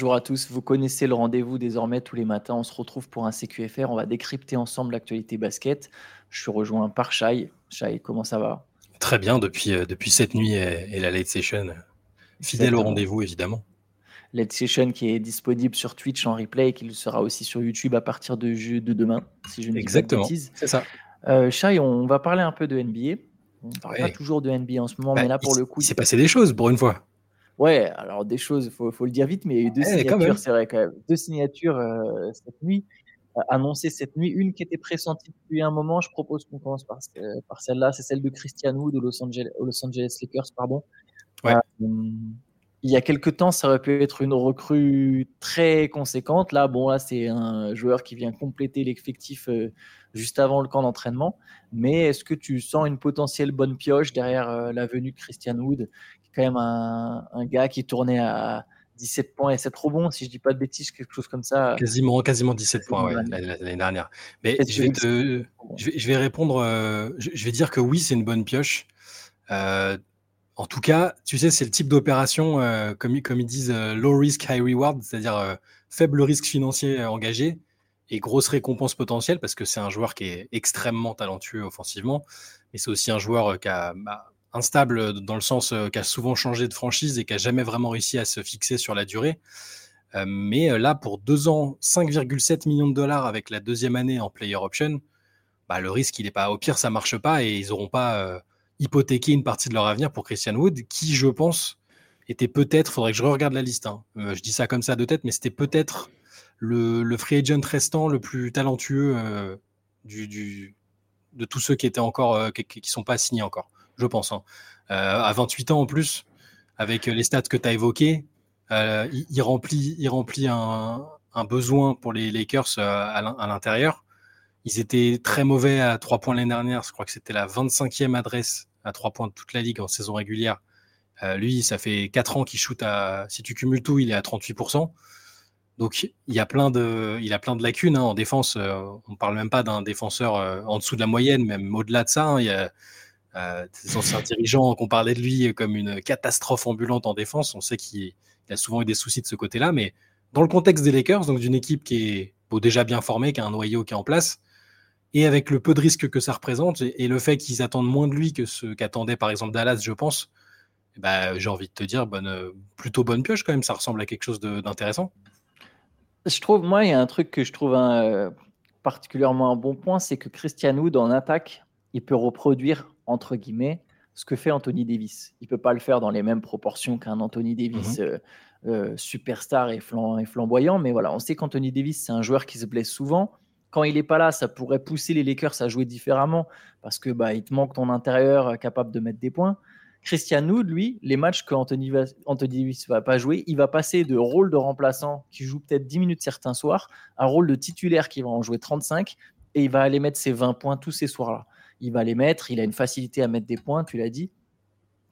Bonjour à tous, vous connaissez le rendez-vous désormais tous les matins. On se retrouve pour un CQFR. On va décrypter ensemble l'actualité basket. Je suis rejoint par Shai. Shai, comment ça va? Très bien depuis, euh, depuis cette nuit et, la late session. Fidèle au rendez-vous, évidemment. Late session qui est disponible sur Twitch en replay et qui sera aussi sur YouTube à partir de, de demain, si je ne Exactement, c'est ça. Euh, Shai, on va parler un peu de NBA. On ne parle pas toujours de NBA en ce moment, bah, mais là, pour le coup. Il s'est passé des choses pour une fois. Ouais, alors des choses, il faut, faut, le dire vite, mais il y a eu deux signatures, c'est vrai quand même. Deux signatures euh, cette nuit, euh, annoncées cette nuit. Une qui était pressentie depuis un moment. Je propose qu'on commence par, par celle-là. C'est celle de Christian Wood aux Los Angeles, Los Angeles Lakers. Pardon. Ouais. Euh, il y a quelques temps, ça aurait pu être une recrue très conséquente. Là, bon, là, c'est un joueur qui vient compléter l'effectif juste avant le camp d'entraînement. Mais est-ce que tu sens une potentielle bonne pioche derrière la venue de Christian Wood, quand même un, gars qui tournait à 17 points et 7 rebonds, si je dis pas de bêtises, quelque chose comme ça. Quasiment, quasiment 17 points l'année dernière. Mais je vais, je, vais, répondre, euh, je, vais dire que oui, c'est une bonne pioche. Euh, en tout cas, tu sais, c'est le type d'opération, euh, comme, comme ils disent, low risk, high reward, c'est-à-dire faible risque financier engagé et grosse récompense potentielle, parce que c'est un joueur qui est extrêmement talentueux offensivement, mais c'est aussi un joueur qui a... Bah, instable dans le sens euh, qu'a souvent changé de franchise et qui a jamais vraiment réussi à se fixer sur la durée. Euh, mais euh, là, pour deux ans, 5,7 millions de dollars avec la deuxième année en player option, bah, le risque, il est pas. Au pire, ça marche pas et ils n'auront pas hypothéqué une partie de leur avenir pour Christian Wood, qui, je pense, était peut-être. Faudrait que je regarde la liste. Hein. je dis ça comme ça de tête, mais c'était peut-être le, le, free agent restant le plus talentueux de tous ceux qui étaient encore, qui sont pas signés encore je pense. Hein. Euh, à 28 ans en plus, avec les stats que tu as évoquées, euh, il, remplit, il remplit un, besoin pour les Lakers euh, à l'intérieur. Ils étaient très mauvais à 3 points l'année dernière. Je crois que c'était la 25e adresse à 3 points de toute la ligue en saison régulière. lui, ça fait 4 ans qu'il shoot à. Si tu cumules tout, il est à 38%. Donc il y a plein de, il a plein de lacunes hein, en défense. on ne parle même pas d'un défenseur en dessous de la moyenne, même au-delà de ça. Hein, il y a, euh, ces anciens dirigeants qu'on parlait de lui comme une catastrophe ambulante en défense, on sait qu'il a souvent eu des soucis de ce côté-là, mais dans le contexte des Lakers, donc d'une équipe qui est déjà bien formée, qui a un noyau qui est en place, et avec le peu de risques que ça représente, et, le fait qu'ils attendent moins de lui que ce qu'attendait par exemple Dallas, je pense, bah, j'ai envie de te dire, plutôt bonne pioche quand même, ça ressemble à quelque chose d'intéressant. Je trouve, moi, il y a un truc que je trouve un, particulièrement un bon point, c'est que Christian Wood en attaque, il peut reproduire entre guillemets, ce que fait Anthony Davis. Il peut pas le faire dans les mêmes proportions qu'un Anthony Davis mhm. euh, euh, superstar et, flamboyant, mais voilà, on sait qu'Anthony Davis, c'est un joueur qui se blesse souvent. Quand il n'est pas là, ça pourrait pousser les Lakers à jouer différemment parce que bah, il te manque ton intérieur euh, capable de mettre des points. Christian Wood, lui, les matchs que Anthony, Anthony Davis va pas jouer, il va passer de rôle de remplaçant qui joue peut-être 10 minutes certains soirs à rôle de titulaire qui va en jouer 35 et il va aller mettre ses 20 points tous ces soirs-là il va les mettre. Il a une facilité à mettre des points, tu l'as dit.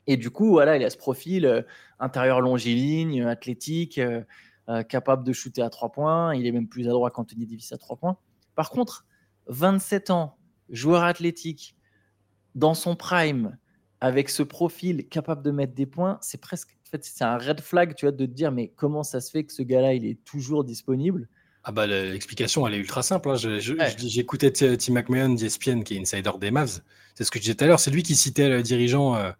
Et du coup, voilà, il a ce profil euh, intérieur longiligne, athlétique, euh, euh, capable de shooter à trois points. Il est même plus adroit qu'Anthony Davis à trois points. Par contre, 27 ans, joueur athlétique, dans son prime, avec ce profil capable de mettre des points, c'est presque, en fait, c'est un red flag, tu vois, de te dire, mais comment ça se fait que ce gars-là, il est toujours disponible? Ah bah, l'explication, elle est ultra simple. Hein. J'écoutais Tim McMahon d'ESPN, qui est insider des Mavs. C'est ce que je disais tout à l'heure. C'est lui qui citait le dirigeant. Euh,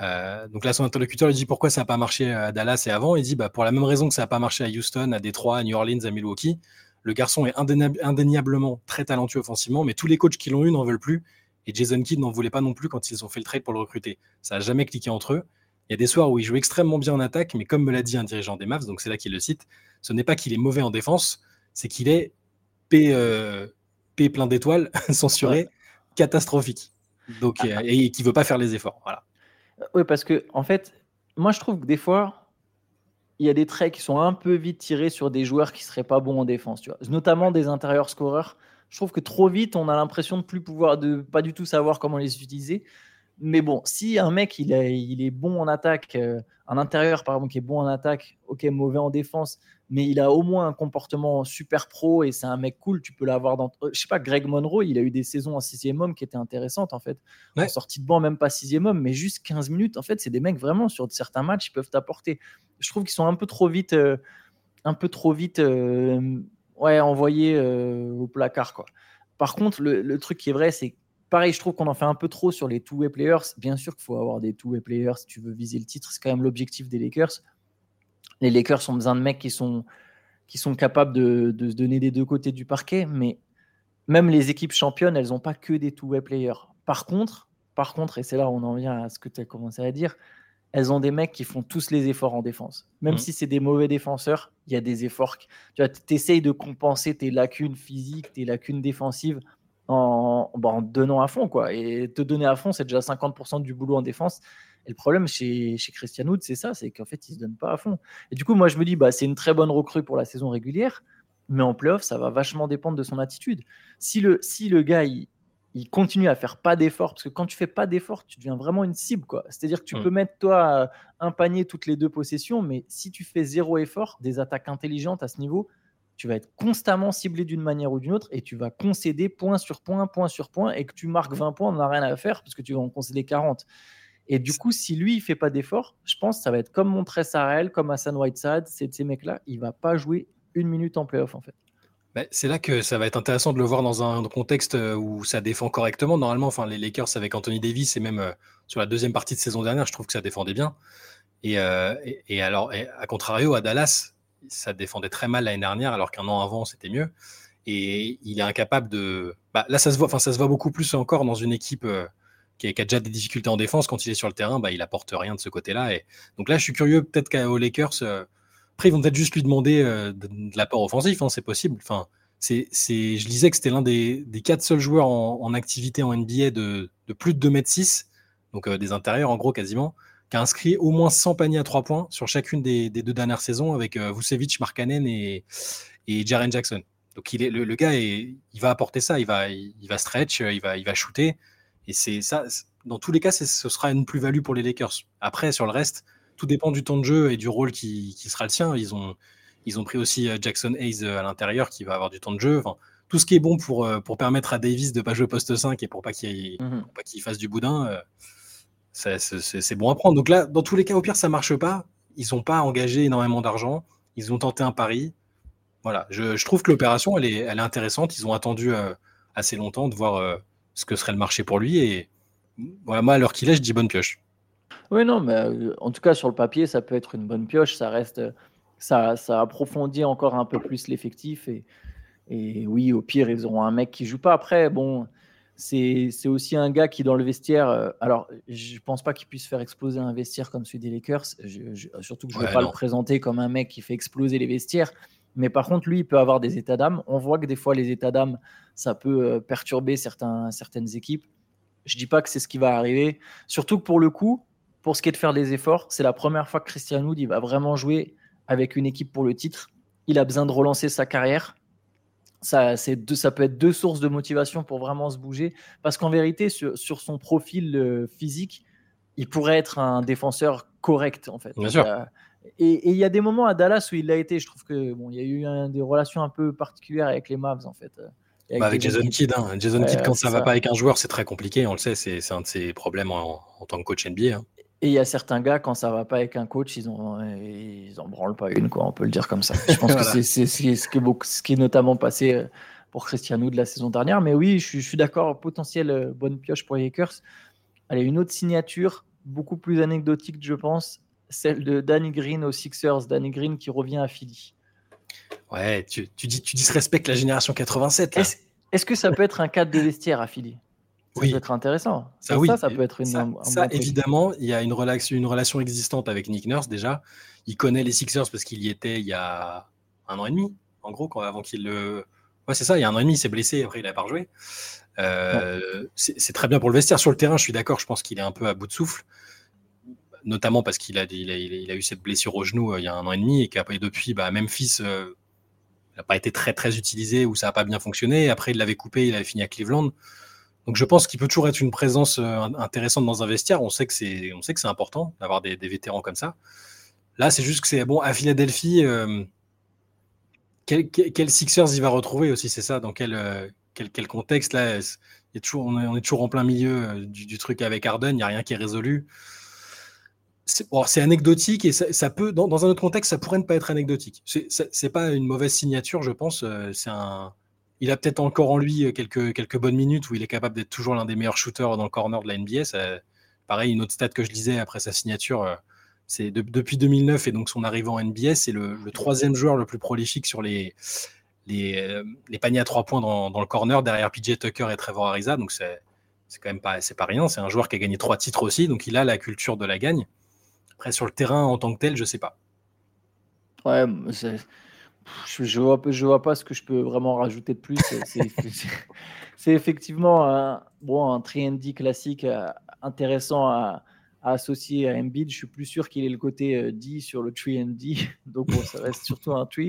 euh, donc là, son interlocuteur lui dit pourquoi ça n'a pas marché à Dallas et avant? Il dit bah, pour la même raison que ça n'a pas marché à Houston, à Détroit, à New Orleans, à Milwaukee. Le garçon est indéniablement très talentueux offensivement, mais tous les coachs qui l'ont eu n'en veulent plus. Et Jason Kidd n'en voulait pas non plus quand ils ont fait le trade pour le recruter. Ça n'a jamais cliqué entre eux. Il y a des soirs où il joue extrêmement bien en attaque, mais comme me l'a dit un dirigeant des Mavs, donc c'est là qu'il le cite, ce n'est pas qu'il est mauvais en défense, c'est qu'il est P, euh, P plein d'étoiles, censuré, catastrophique. Donc, ah, ah. et, qui veut pas faire les efforts. Voilà. Euh, oui, parce que en fait, moi je trouve que des fois, il y a des traits qui sont un peu vite tirés sur des joueurs qui seraient pas bons en défense, tu vois. notamment des intérieurs scoreurs. Je trouve que trop vite, on a l'impression de plus pouvoir, de pas du tout savoir comment les utiliser. Mais bon, si un mec il est, il est bon en attaque, euh, un intérieur par exemple qui est bon en attaque, ok, mauvais en défense, mais il a au moins un comportement super pro et c'est un mec cool. Tu peux l'avoir dans. Euh, je sais pas, Greg Monroe, il a eu des saisons en sixième homme qui étaient intéressantes en fait. En sortie de banc, même pas sixième homme, mais juste 15 minutes. En fait, c'est des mecs vraiment sur certains matchs, ils peuvent t'apporter. Je trouve qu'ils sont un peu trop vite. Euh, un peu trop vite ouais, envoyé au placard. Quoi. Par contre, le, truc qui est vrai, c'est pareil, je trouve qu'on en fait un peu trop sur les two-way players. Bien sûr qu'il faut avoir des two-way players si tu veux viser le titre, c'est quand même l'objectif des Lakers. Les Lakers ont besoin de mecs qui sont, qui sont capables de, de se donner des deux côtés du parquet, mais même les équipes championnes, elles n'ont pas que des two-way players. Par contre, par contre, et c'est là où on en vient à ce que tu as commencé à dire, elles ont des mecs qui font tous les efforts en défense. Même mmh. si c'est des mauvais défenseurs, il y a des efforts. Tu essayes de compenser tes lacunes physiques, tes lacunes défensives en, en, donnant à fond. Quoi. Et te donner à fond, c'est déjà 50% du boulot en défense. Et le problème chez, chez Christian Wood, c'est ça, c'est qu'en fait, il ne se donne pas à fond. Et du coup, moi, je me dis, bah, c'est une très bonne recrue pour la saison régulière, mais en playoff, ça va vachement dépendre de son attitude. Si le, si le gars, il, il continue à faire pas d'efforts parce que quand tu fais pas d'efforts, tu deviens vraiment une cible quoi. C'est-à-dire que tu mm. peux mettre toi un panier toutes les deux possessions, mais si tu fais zéro effort, des attaques intelligentes à ce niveau, tu vas être constamment ciblé d'une manière ou d'une autre et tu vas concéder point sur point, point sur point et que tu marques 20 points, on n'a rien à faire parce que tu vas en concéder 40. Et du coup, si lui, il fait pas d'efforts, je pense que ça va être comme Montrez Sarel, comme Hassan Whiteside, ces mecs-là, il va pas jouer une minute en playoff en fait. Bah, c'est là que ça va être intéressant de le voir dans un contexte euh, où ça défend correctement. Normalement, enfin, les Lakers avec Anthony Davis et même euh, sur la deuxième partie de saison dernière, je trouve que ça défendait bien. Et, euh, alors, à contrario, à Dallas, ça défendait très mal l'année dernière, alors qu'un an avant, c'était mieux. Et il est incapable de. Bah, là, ça se voit. Enfin, ça se voit beaucoup plus encore dans une équipe qui, a, déjà des difficultés en défense. Quand il est sur le terrain, bah, il apporte rien de ce côté-là. Et donc là, je suis curieux, peut-être qu'aux Lakers après, ils vont peut-être juste lui demander euh, de, l'apport offensif, hein, c'est possible. Enfin, c'est, je disais que c'était l'un des, quatre seuls joueurs en, activité en NBA de, plus de 2m6, donc euh, des intérieurs en gros quasiment, qui a inscrit au moins 100 paniers à 3 points sur chacune des, deux dernières saisons avec euh, Vucevic, Markkanen et, et Jaren Jackson. Donc il est, le, gars, il va apporter ça, il va, il, va stretch, il va, il va shooter. Et c'est ça, dans tous les cas, ce sera une plus-value pour les Lakers. Après, sur le reste, tout dépend du temps de jeu et du rôle qui, sera le sien. Ils ont, ils ont pris aussi euh, Jackson Hayes euh, à l'intérieur qui va avoir du temps de jeu. tout ce qui est bon pour, euh, pour permettre à Davis de ne pas jouer poste 5 et pour pas qu'il mhm. fasse du boudin, c'est bon à prendre. Donc là, dans tous les cas, au pire, ça marche pas. Ils n'ont pas engagé énormément d'argent. Ils ont tenté un pari. Voilà, je, trouve que l'opération, elle est, elle est intéressante. Ils ont attendu assez longtemps de voir ce que serait le marché pour lui. Et voilà, moi, à l'heure qu'il est, je dis bonne pioche. Oui, non, mais euh, en tout cas, sur le papier, ça peut être une bonne pioche. Ça reste, ça, ça approfondit encore un peu plus l'effectif. Et, et oui, au pire, ils auront un mec qui joue pas. Après, bon, c'est aussi un gars qui, dans le vestiaire, euh, alors je pense pas qu'il puisse faire exploser un vestiaire comme celui des Lakers. surtout que je ne vais pas le présenter comme un mec qui fait exploser les vestiaires. Mais par contre, lui, il peut avoir des états d'âme. On voit que des fois, les états d'âme, ça peut euh, perturber certains, certaines équipes. Je dis pas que c'est ce qui va arriver. Surtout que pour le coup, pour ce qui est de faire des efforts, c'est la première fois que Christian Wood il va vraiment jouer avec une équipe pour le titre. Il a besoin de relancer sa carrière. Ça, deux, ça peut être deux sources de motivation pour vraiment se bouger. Parce qu'en vérité, sur, son profil euh, physique, il pourrait être un défenseur correct, en fait. Bien sûr. Et il y a des moments à Dallas où il l'a été. Je trouve que bon, il y a eu des relations un peu particulières avec les Mavs, en fait. Bah, avec, Jason Kidd. Hein. Jason Kidd, quand ça ne va pas avec un joueur, c'est très compliqué. On le sait, c'est un de ses problèmes en, tant que coach NBA. Hein. Et il y a certains gars, quand ça va pas avec un coach, ils en, ils en branlent pas une, quoi, on peut le dire comme ça. Je pense que c'est ce, qui est, ce qui est notamment passé euh, pour Cristiano de la saison dernière. Mais oui, je, suis d'accord, potentiel euh, bonne pioche pour les Lakers. Allez, une autre signature, beaucoup plus anecdotique, je pense, celle de Danny Green aux Sixers. Danny Green qui revient à Philly. Ouais, tu, tu, dis, tu disrespectes la génération 87. Est-ce que ça peut être un cadre de vestiaire à Philly? Ça peut être intéressant. Ça, oui. ça, peut être une, ça, évidemment, il y a une relation, une relation existante avec Nick Nurse déjà. Il connaît les Sixers parce qu'il y était il y a un an et demi, en gros, quand, avant qu'il le. Ouais, c'est ça, il y a un an et demi, il s'est blessé, après il n'a pas rejoué. Euh, c'est très bien pour le vestiaire. Sur le terrain, je suis d'accord, je pense qu'il est un peu à bout de souffle, notamment parce qu'il a, il a, eu cette blessure au genou euh, il y a un an et demi et qu'après, depuis, bah, Memphis euh, n'a pas été très très utilisé ou ça n'a pas bien fonctionné. Après, il l'avait coupé, il avait fini à Cleveland. Donc je pense qu'il peut toujours être une présence euh, intéressante dans un vestiaire. On sait que c'est, on sait que c'est important d'avoir des, vétérans comme ça. Là, c'est juste que c'est bon à Philadelphie. Euh, quel, Sixers il va retrouver aussi, c'est ça? Dans quel, euh, quel, quel, contexte? Là toujours, on, est, toujours en plein milieu du, truc avec Arden. Il n'y a rien qui est résolu. C'est anecdotique et ça, peut, dans, un autre contexte, ça pourrait ne pas être anecdotique. C'est pas une mauvaise signature, je pense. Euh, c'est un, il a peut-être encore en lui euh, quelques, quelques bonnes minutes où il est capable d'être toujours l'un des meilleurs shooters dans le corner de la NBA. pareil, une autre stat que je lisais après sa signature, euh, c'est depuis 2009 et donc son arrivée en NBA, c'est le, troisième joueur le plus prolifique sur les, les, paniers à trois points dans, le corner derrière PJ Tucker et Trevor Ariza. Donc c'est quand même pas, pas rien. C'est un joueur qui a gagné trois titres aussi, donc il a la culture de la gagne. Après, sur le terrain en tant que tel, je sais pas. Ouais, je, vois, je vois pas ce que je peux vraiment rajouter de plus. C'est effectivement un, bon, un 3D classique euh, intéressant à, associer à Embiid. Je suis plus sûr qu'il ait le côté euh, D sur le 3D, donc bon, ça reste surtout un 3.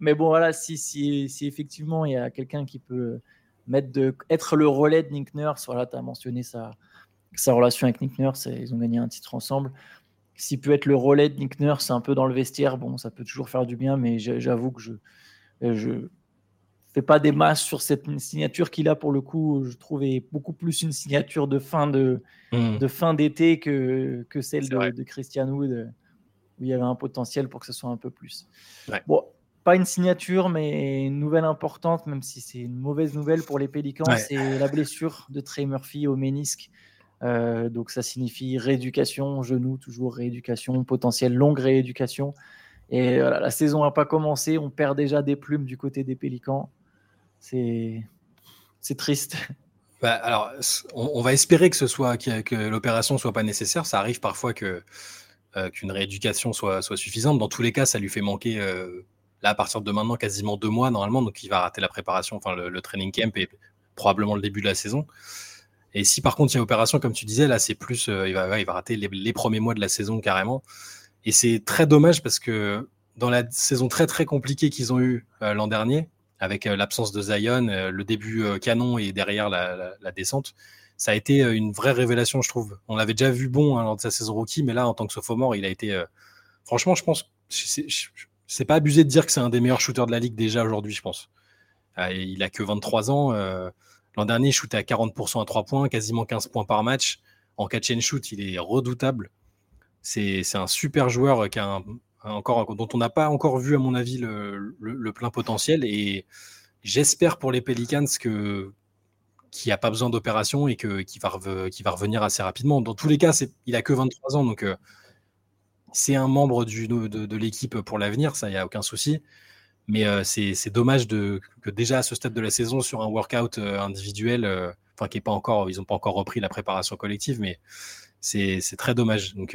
Mais bon, voilà, si, si, si effectivement il y a quelqu'un qui peut mettre de, être le relais de Nick Nurse, voilà, tu as mentionné sa, sa relation avec Nick Nurse, ils ont gagné un titre ensemble. S'il peut être le relais de Nick Nurse un peu dans le vestiaire, bon, ça peut toujours faire du bien, mais j'avoue que je je fais pas des masses sur cette signature qu'il a pour le coup. Je trouvais beaucoup plus une signature de fin de, hmm. de fin d'été que, que celle de, de, Christian Wood, où il y avait un potentiel pour que ce soit un peu plus. Bon, pas une signature, mais une nouvelle importante, même si c'est une mauvaise nouvelle pour les Pélicans, c'est la blessure de Trey Murphy au ménisque. Euh, donc ça signifie rééducation, genou, toujours rééducation, potentiel longue rééducation. Et la saison n'a pas commencé, on perd déjà des plumes du côté des Pélicans. C'est triste. Bah, alors, on, va espérer que ce soit que, l'opération soit pas nécessaire. Ça arrive parfois que euh, qu'une rééducation soit, soit suffisante. Dans tous les cas, ça lui fait manquer euh, là à partir de maintenant quasiment deux mois normalement, donc il va rater la préparation, enfin le training camp et probablement le début de la saison. Et si par contre il y a opération, comme tu disais, là c'est plus, euh, il, va, il va rater les, premiers mois de la saison carrément. Et c'est très dommage parce que dans la saison très très compliquée qu'ils ont eue euh, l'an dernier, avec euh, l'absence de Zion, le début canon et derrière la, descente, ça a été une vraie révélation, je trouve. On l'avait déjà vu bon hein, lors de sa saison rookie, mais là en tant que sophomore, il a été. franchement, je pense, c'est pas abusé de dire que c'est un des meilleurs shooters de la ligue déjà aujourd'hui, je pense. il a que 23 ans. L'an dernier, il shootait à 40% à 3 points, quasiment 15 points par match. En catch and shoot, il est redoutable. C'est un super joueur qui a dont on n'a pas encore vu, à mon avis, le, plein potentiel. Et j'espère pour les Pelicans que qu'il n'a pas besoin d'opération et qu'il va, va revenir assez rapidement. Dans tous les cas, il a que 23 ans, donc euh, c'est un membre de, de l'équipe pour l'avenir, ça, il n'y a aucun souci. Mais euh, c'est dommage de, que déjà à ce stade de la saison, sur un workout euh, individuel, euh, enfin qui est pas encore, ils n'ont pas encore repris la préparation collective, mais c'est très dommage. Donc,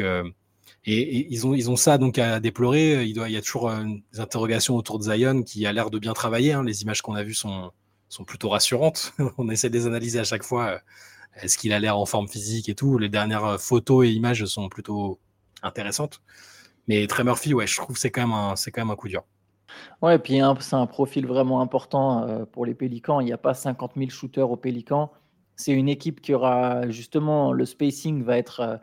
et, ils, ont, ils ont ça donc à déplorer. Il, doit, il y a toujours des interrogations autour de Zion qui a l'air de bien travailler. Hein. Les images qu'on a vues sont, sont plutôt rassurantes. On essaie de les analyser à chaque fois. Est-ce qu'il a l'air en forme physique et tout Les dernières photos et images sont plutôt intéressantes. Mais Trey Murphy, ouais, je trouve c'est quand, même quand même un coup dur. Ouais, et puis c'est un profil vraiment important euh, pour les Pélicans. Il n'y a pas 50 000 shooters aux Pélicans. C'est une équipe qui aura justement le spacing va être euh,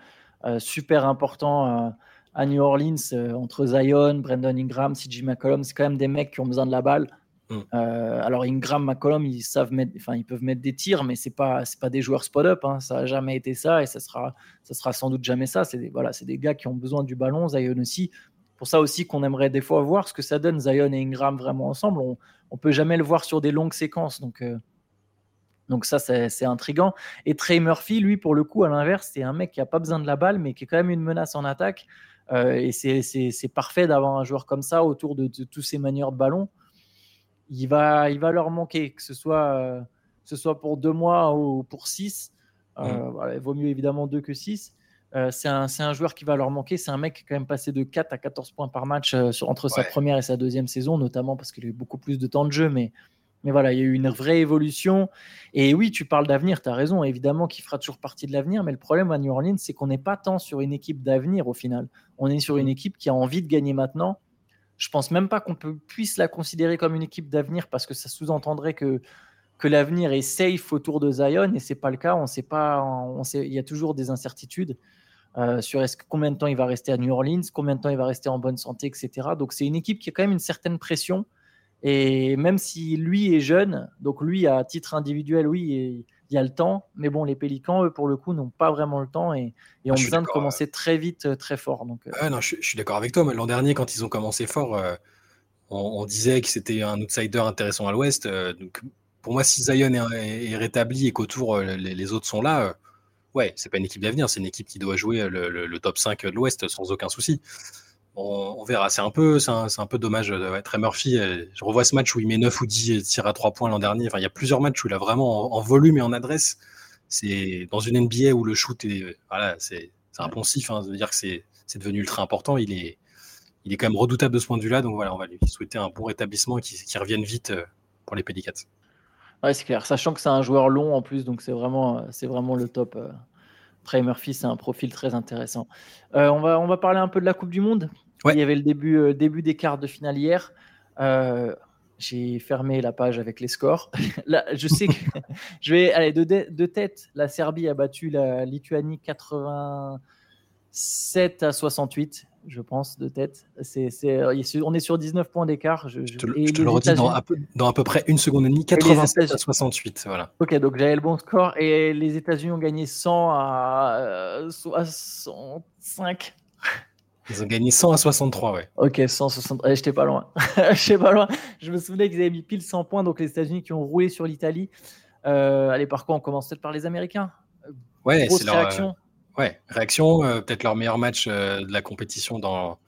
euh, super important à New Orleans entre Zion, Brandon Ingram, CJ McCollum. C'est quand même des mecs qui ont besoin de la balle. Mm. alors Ingram, McCollum, ils savent mettre, enfin ils peuvent mettre des tirs, mais c'est pas c'est pas des joueurs spot-up. Hein. Ça n'a jamais été ça et ça sera ça sera sans doute jamais ça. C'est voilà, c'est des gars qui ont besoin du ballon. Zion aussi pour ça aussi qu'on aimerait des fois voir ce que ça donne Zion et Ingram vraiment ensemble. On ne peut jamais le voir sur des longues séquences. Donc, euh, donc ça, c'est intriguant. Et Trey Murphy, lui, pour le coup, à l'inverse, c'est un mec qui n'a pas besoin de la balle, mais qui est quand même une menace en attaque. Euh, et c'est parfait d'avoir un joueur comme ça autour de, tous ces manières de ballon. Il va, il va leur manquer, que ce soit, euh, ce soit pour deux mois ou pour six. Mmh. il vaut mieux évidemment deux que six. Euh, c'est un, joueur qui va leur manquer. C'est un mec qui est quand même passé de 4 à 14 points par match euh, entre sa première et sa deuxième saison, notamment parce qu'il a eu beaucoup plus de temps de jeu. Mais, mais voilà, il y a eu une vraie évolution. Et oui, tu parles d'avenir, tu as raison, évidemment qu'il fera toujours partie de l'avenir. Mais le problème à New Orleans, c'est qu'on n'est pas tant sur une équipe d'avenir au final. On est sur une mm. équipe qui a envie de gagner maintenant. Je pense même pas qu'on puisse la considérer comme une équipe d'avenir parce que ça sous-entendrait que que l'avenir est safe autour de Zion et c'est pas le cas. On sait pas, on sait, il y a toujours des incertitudes. Euh, sur est-ce combien de temps il va rester à New Orleans, combien de temps il va rester en bonne santé, etc. Donc c'est une équipe qui a quand même une certaine pression. Et même si lui est jeune, donc lui à titre individuel, oui, il y a le temps. Mais bon, les Pélicans, eux, pour le coup, n'ont pas vraiment le temps et, et ah, ont besoin de commencer très vite, très fort. Donc, non, je, suis d'accord avec toi. Mais l'an dernier, quand ils ont commencé fort, on, disait que c'était un outsider intéressant à l'Ouest. donc, pour moi, si Zion est, rétabli et qu'autour les, autres sont là, ouais, c'est pas une équipe d'avenir, c'est une équipe qui doit jouer le, top 5 de l'Ouest sans aucun souci. On, verra. C'est un peu, un, peu dommage. Ouais, Trey Murphy, je revois ce match où il met 9 ou 10 tirs à 3 points l'an dernier. Enfin, il y a plusieurs matchs où il a vraiment en, volume et en adresse. C'est dans une NBA où le shoot est, voilà, c'est, impensif. Hein, dire que c'est, devenu ultra important. Il est, il est quand même redoutable de ce point de vue-là. Donc voilà, on va lui souhaiter un bon rétablissement et qu'il revienne vite euh, pour les Pelicats. Ouais, c'est clair. Sachant que c'est un joueur long en plus, donc c'est vraiment, c'est vraiment le top. Euh. Trey Murphy, c'est un profil très intéressant. Euh, on, va, on va parler un peu de la Coupe du Monde. Il y avait le début, euh, début des quarts de finale hier. J'ai fermé la page avec les scores. Là, je sais que je vais aller de, de, tête. La Serbie a battu la Lituanie 87 à 68 je pense, de tête. C'est, on est sur 19 points d'écart. Je, te, le redis dans à, peu, dans à, peu, près une seconde et demie, 87 à 68. Voilà. Ok, donc j'avais le bon score. Et les États-Unis ont gagné 100 à 65. Ils ont gagné 100 à 63, ouais. Ok, 160. Je j'étais pas loin. j'étais pas loin. Je me souvenais qu'ils avaient mis pile 100 points, donc les États-Unis qui ont roulé sur l'Italie. Euh, allez, par quoi on commence? Peut-être par les Américains Ouais, c'est leur réaction. Ouais, réaction, euh, peut-être leur meilleur match euh, de la compétition dans,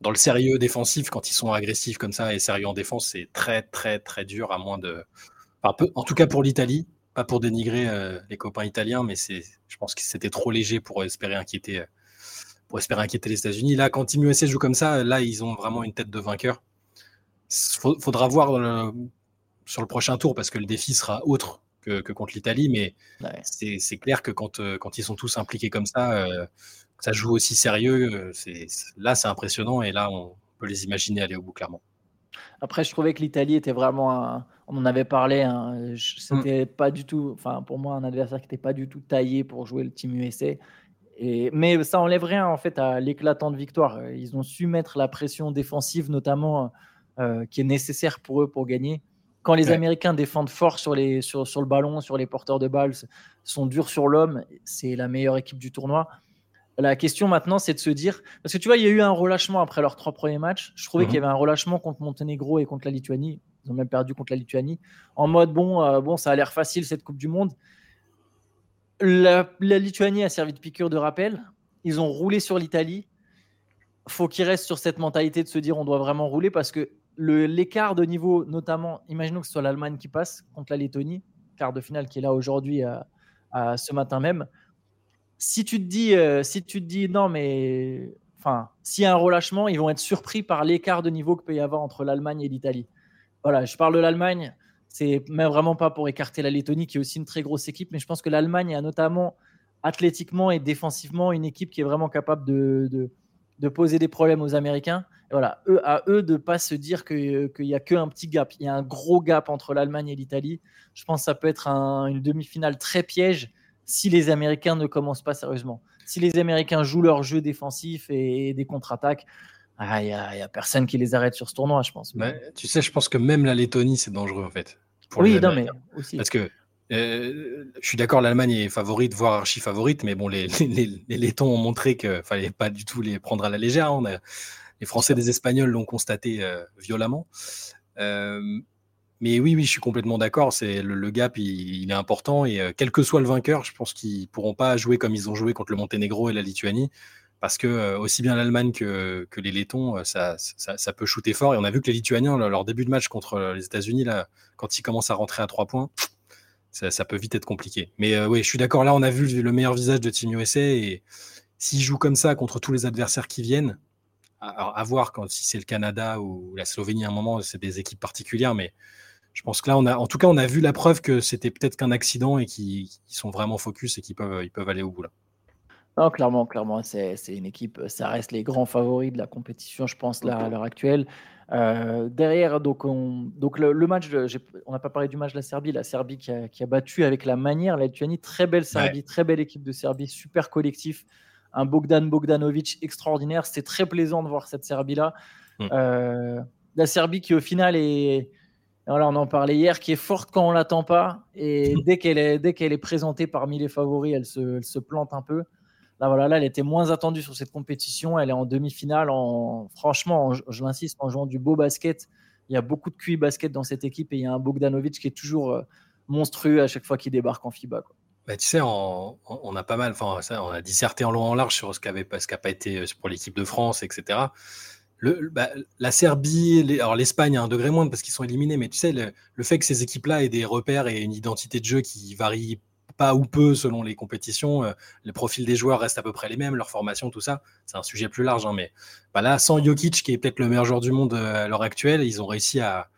dans le sérieux défensif, quand ils sont agressifs comme ça et sérieux en défense, c'est très très très dur à moins de. en tout cas pour l'Italie, pas pour dénigrer euh, les copains italiens, mais c'est, je pense que c'était trop léger pour espérer inquiéter, pour espérer inquiéter les États-Unis. Là, quand Team USA joue comme ça, là ils ont vraiment une tête de vainqueur. Faudra voir sur le prochain tour parce que le défi sera autre que, contre l'Italie, mais c'est clair que quand, euh, quand ils sont tous impliqués comme ça, euh, ça joue aussi sérieux. Euh, là, c'est impressionnant et là, on peut les imaginer aller au bout clairement. Après, je trouvais que l'Italie était vraiment, on en avait parlé, hein, mmh. c'était pas du tout, enfin pour moi, un adversaire qui n'était pas du tout taillé pour jouer le Team USA. Et, mais ça enlève rien en fait à l'éclatante victoire. Ils ont su mettre la pression défensive, notamment, qui est nécessaire pour eux pour gagner. Quand les Américains défendent fort sur, les, sur, sur, le ballon, sur les porteurs de balles, sont durs sur l'homme, c'est la meilleure équipe du tournoi. La question maintenant, c'est de se dire, parce que tu vois, il y a eu un relâchement après leurs trois premiers matchs. Je trouvais qu'il y mhm. avait un relâchement contre Monténégro et contre la Lituanie. Ils ont même perdu contre la Lituanie. En mode, bon, euh, bon ça a l'air facile cette Coupe du Monde. La, la, Lituanie a servi de piqûre de rappel. Ils ont roulé sur l'Italie. Faut qu'ils restent sur cette mentalité de se dire on doit vraiment rouler parce que l'écart de niveau, notamment, imaginons que ce soit l'Allemagne qui passe contre la Lettonie, quart de finale qui est là aujourd'hui, à, ce matin même. Si tu te dis, euh, si tu te dis non, mais enfin, s'il y a un relâchement, ils vont être surpris par l'écart de niveau que peut y avoir entre l'Allemagne et l'Italie. Voilà, je parle de l'Allemagne. C'est même vraiment pas pour écarter la Lettonie, qui est aussi une très grosse équipe, mais je pense que l'Allemagne a notamment athlétiquement et défensivement une équipe qui est vraiment capable de poser des problèmes aux Américains voilà, eux, à eux de ne pas se dire qu'il n'y a qu'un petit gap. Il y a un gros gap entre l'Allemagne et l'Italie. Je pense que ça peut être une demi-finale très piège si les Américains ne commencent pas sérieusement. Si les Américains jouent leur jeu défensif et, des contre-attaques, ah, il n'y a, personne qui les arrête sur ce tournoi, je pense. tu sais, je pense que même la Lettonie, c'est dangereux en fait. oui, non, mais aussi. Parce que euh, je suis d'accord, l'Allemagne est favorite, voire archi favorite, mais bon, les, les, les Lettons ont montré qu'il fallait pas du tout les prendre à la légère. On a, les Français des Espagnols l'ont constaté euh, violemment. Euh, mais oui, oui, je suis complètement d'accord. C'est le, gap, il, est important et euh, quel que soit le vainqueur, je pense qu'ils pourront pas jouer comme ils ont joué contre le Monténégro et la Lituanie, parce que aussi bien l'Allemagne que, les Lettons, ça, ça, peut shooter fort. Et on a vu que les Lituaniens, leur début de match contre les États-Unis, là, quand ils commencent à rentrer à trois points, ça, peut vite être compliqué. Mais oui, je suis d'accord. Là, on a vu le meilleur visage de Team USA et s'ils jouent comme ça contre tous les adversaires qui viennent, alors, à voir quand, si c'est le Canada ou la Slovénie à un moment, c'est des équipes particulières, mais je pense que là, on a, en tout cas, on a vu la preuve que c'était peut-être qu'un accident et qu'ils sont vraiment focus et qu'ils peuvent, ils peuvent aller au bout là. Non, clairement, clairement, c'est une équipe, ça reste les grands favoris de la compétition, je pense, là, à l'heure actuelle. Euh, derrière, donc, on, donc le, match, on n'a pas parlé du match de la Serbie, la Serbie qui a, battu avec la manière la Lituanie, très belle Serbie, très belle équipe de Serbie, super collectif un Bogdan Bogdanovic extraordinaire. C'était très plaisant de voir cette Serbie-là. Mm. Euh, la Serbie qui, au final, est. voilà, on en parlait hier, qui est forte quand on l'attend pas. Et dès qu'elle est, dès qu'elle est présentée parmi les favoris, elle se, elle se, plante un peu. Là, voilà, là, elle était moins attendue sur cette compétition. Elle est en demi-finale. En, franchement, je l'insiste, en jouant du beau basket. Il y a beaucoup de QI basket dans cette équipe et il y a un Bogdanovic qui est toujours euh, monstrueux à chaque fois qu'il débarque en FIBA. Bah, tu sais, on, a pas mal, enfin, on a disserté en long en large sur ce qui n'a pas été euh, pour l'équipe de France, etc. Le, bah, la Serbie, l'Espagne a un degré moindre parce qu'ils sont éliminés, mais tu sais, le, fait que ces équipes-là aient des repères et une identité de jeu qui varie pas ou peu selon les compétitions, euh, les profils des joueurs restent à peu près les mêmes, leur formation, tout ça, c'est un sujet plus large, hein, mais bah, là, sans Jokic, qui est peut-être le meilleur joueur du monde euh, à l'heure actuelle, ils ont réussi à,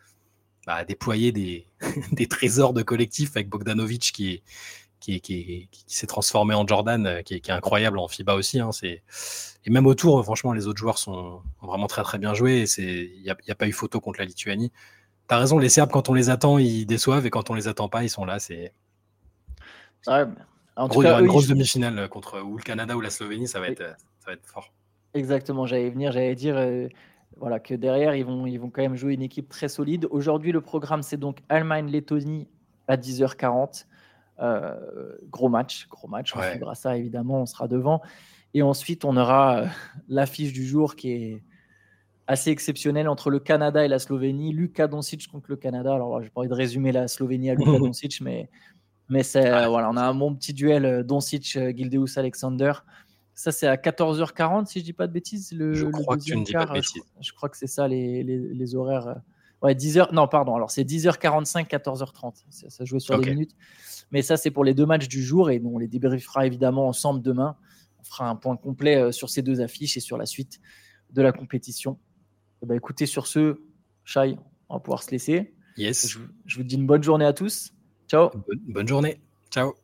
déployer des, des, trésors de collectif avec Bogdanovic qui est qui, qui, s'est transformé en Jordan, euh, qui est, incroyable en FIBA aussi. Hein, c'est... Et même autour, franchement, les autres joueurs sont vraiment très très bien joués. Il n'y a, a, pas eu photo contre la Lituanie. Tu as raison, les Serbes, quand on les attend, ils déçoivent, et quand on les attend pas, ils sont là. C'est en Gros, une grosse demi-finale contre ou le Canada ou la Slovénie, ça va être, ça va être fort. Exactement, j'allais venir, j'allais dire euh, voilà, que derrière, ils vont, ils vont quand même jouer une équipe très solide. Aujourd'hui, le programme, c'est donc Allemagne-Lettonie à 10h40. Euh, gros match, gros match. On ouais. ça évidemment, on sera devant. Et ensuite, on aura euh, l'affiche du jour qui est assez exceptionnelle entre le Canada et la Slovénie. Luka Doncic contre le Canada. Alors, je n'ai pas envie de résumer la Slovénie à Luka Doncic, mais, mais c'est, voilà, on a un bon petit duel euh, Doncic-Gildeus Alexander. Ça, c'est à 14h40, si je dis pas de bêtises. Le, je crois que tu ne dis pas de bêtises. Je, crois que c'est ça les, les, les horaires. Ouais, 10h. Non, pardon. Alors, c'est 10h45, 14h30. Ça, ça jouait sur okay. les minutes. Mais ça, c'est pour les deux matchs du jour et on les débriefera évidemment ensemble demain. On fera un point complet euh, sur ces deux affiches et sur la suite de la compétition. Et eh ben, écoutez, sur ce, Shai, on va pouvoir se laisser. Yes. Je, je, vous dis une bonne journée à tous. Ciao. Bonne, bonne journée. Ciao.